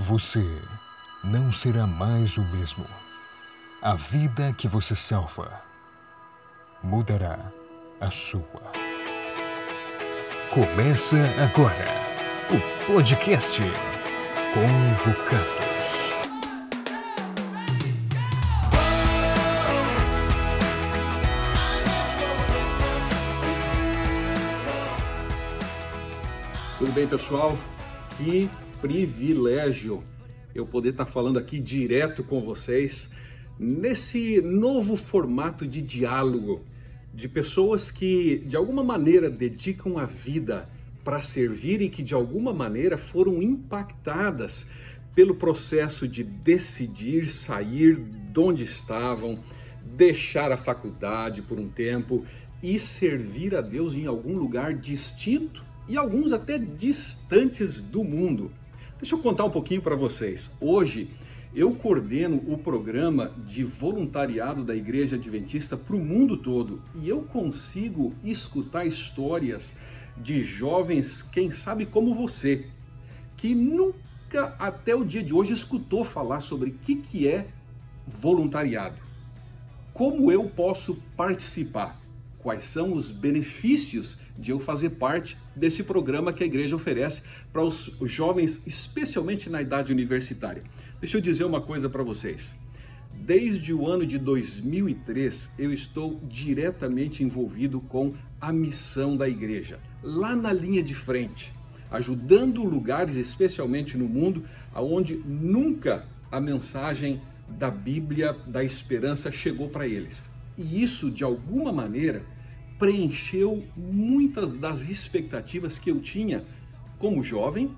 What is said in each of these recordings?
Você não será mais o mesmo. A vida que você salva mudará a sua. Começa agora o podcast Convocados. Tudo bem, pessoal? Que privilégio eu poder estar falando aqui direto com vocês nesse novo formato de diálogo de pessoas que de alguma maneira dedicam a vida para servir e que de alguma maneira foram impactadas pelo processo de decidir sair de onde estavam, deixar a faculdade por um tempo e servir a Deus em algum lugar distinto e alguns até distantes do mundo. Deixa eu contar um pouquinho para vocês. Hoje eu coordeno o programa de voluntariado da Igreja Adventista para o mundo todo e eu consigo escutar histórias de jovens, quem sabe como você, que nunca até o dia de hoje escutou falar sobre o que, que é voluntariado. Como eu posso participar? Quais são os benefícios de eu fazer parte desse programa que a igreja oferece para os jovens, especialmente na idade universitária. Deixa eu dizer uma coisa para vocês. Desde o ano de 2003, eu estou diretamente envolvido com a missão da igreja, lá na linha de frente, ajudando lugares, especialmente no mundo, onde nunca a mensagem da Bíblia da esperança chegou para eles. E isso, de alguma maneira, preencheu muitas das expectativas que eu tinha como jovem,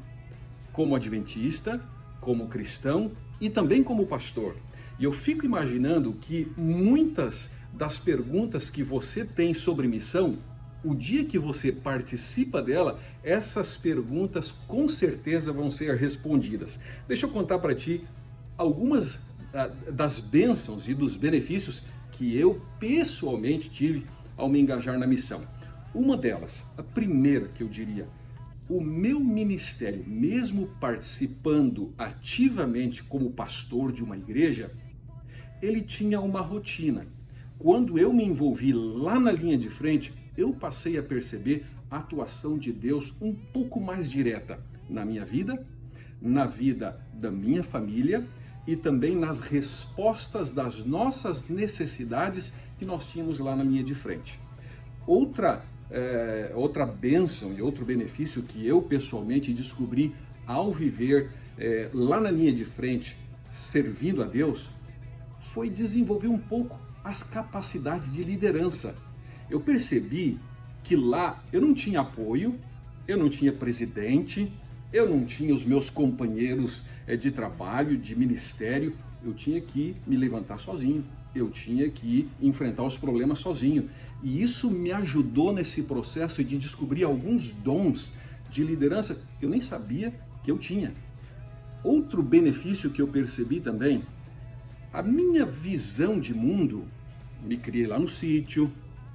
como adventista, como cristão e também como pastor. E eu fico imaginando que muitas das perguntas que você tem sobre missão, o dia que você participa dela, essas perguntas com certeza vão ser respondidas. Deixa eu contar para ti algumas ah, das bênçãos e dos benefícios que eu pessoalmente tive ao me engajar na missão. Uma delas, a primeira que eu diria, o meu ministério, mesmo participando ativamente como pastor de uma igreja, ele tinha uma rotina. Quando eu me envolvi lá na linha de frente, eu passei a perceber a atuação de Deus um pouco mais direta na minha vida, na vida da minha família e também nas respostas das nossas necessidades que nós tínhamos lá na linha de frente. Outra, é, outra bênção e outro benefício que eu pessoalmente descobri ao viver é, lá na linha de frente, servindo a Deus, foi desenvolver um pouco as capacidades de liderança. Eu percebi que lá eu não tinha apoio, eu não tinha presidente, eu não tinha os meus companheiros eh, de trabalho, de ministério, eu tinha que me levantar sozinho, eu tinha que enfrentar os problemas sozinho. E isso me ajudou nesse processo de descobrir alguns dons de liderança que eu nem sabia que eu tinha. Outro benefício que eu percebi também, a minha visão de mundo, me criei lá no sítio,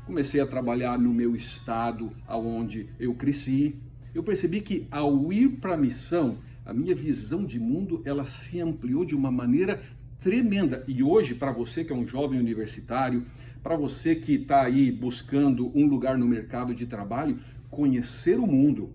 comecei a trabalhar no meu estado, aonde eu cresci, eu percebi que ao ir para a missão, a minha visão de mundo ela se ampliou de uma maneira tremenda. E hoje, para você que é um jovem universitário, para você que está aí buscando um lugar no mercado de trabalho, conhecer o mundo,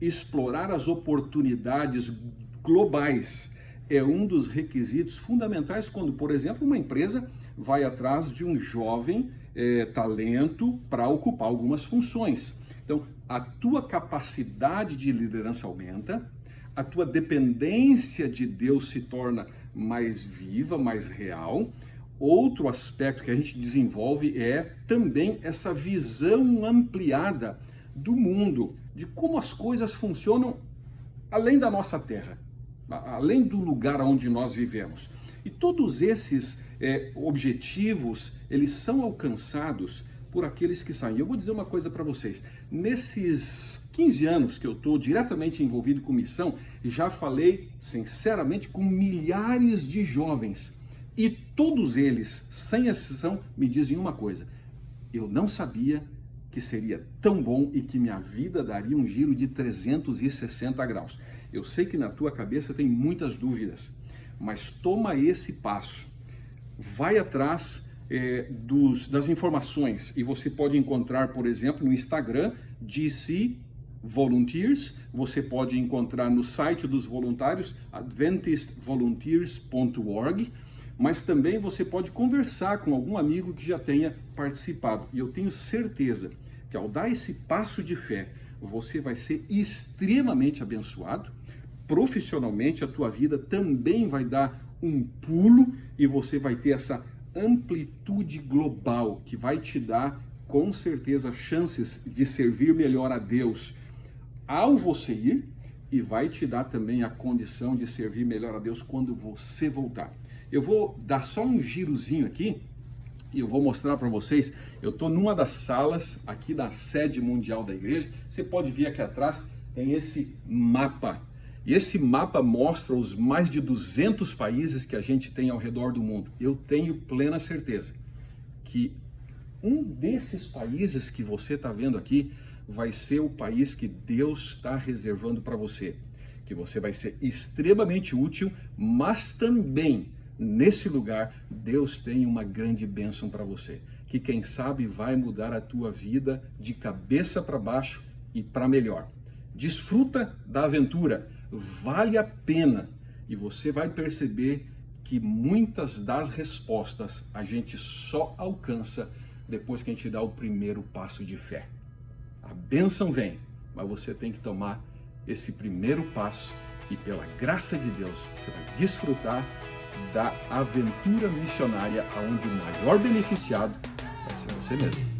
explorar as oportunidades globais é um dos requisitos fundamentais quando, por exemplo, uma empresa vai atrás de um jovem é, talento para ocupar algumas funções. Então, a tua capacidade de liderança aumenta, a tua dependência de Deus se torna mais viva, mais real. Outro aspecto que a gente desenvolve é também essa visão ampliada do mundo, de como as coisas funcionam além da nossa terra, além do lugar onde nós vivemos. E todos esses é, objetivos, eles são alcançados por aqueles que saem. Eu vou dizer uma coisa para vocês. Nesses 15 anos que eu estou diretamente envolvido com missão, já falei sinceramente com milhares de jovens. E todos eles, sem exceção, me dizem uma coisa: eu não sabia que seria tão bom e que minha vida daria um giro de 360 graus. Eu sei que na tua cabeça tem muitas dúvidas, mas toma esse passo. Vai atrás é, dos, das informações e você pode encontrar, por exemplo, no Instagram DC Volunteers, você pode encontrar no site dos voluntários adventistvolunteers.org, mas também você pode conversar com algum amigo que já tenha participado. E eu tenho certeza que ao dar esse passo de fé, você vai ser extremamente abençoado. Profissionalmente, a tua vida também vai dar um pulo e você vai ter essa amplitude global que vai te dar com certeza chances de servir melhor a Deus ao você ir e vai te dar também a condição de servir melhor a Deus quando você voltar. Eu vou dar só um girozinho aqui e eu vou mostrar para vocês. Eu estou numa das salas aqui da sede mundial da igreja. Você pode ver aqui atrás, tem esse mapa. E esse mapa mostra os mais de 200 países que a gente tem ao redor do mundo. Eu tenho plena certeza que um desses países que você está vendo aqui vai ser o país que Deus está reservando para você. Que você vai ser extremamente útil, mas também nesse lugar Deus tem uma grande bênção para você. Que quem sabe vai mudar a tua vida de cabeça para baixo e para melhor. Desfruta da aventura, vale a pena e você vai perceber que muitas das respostas a gente só alcança depois que a gente dá o primeiro passo de fé. A bênção vem, mas você tem que tomar esse primeiro passo e pela graça de Deus você vai desfrutar da aventura missionária onde o maior beneficiado vai ser você mesmo.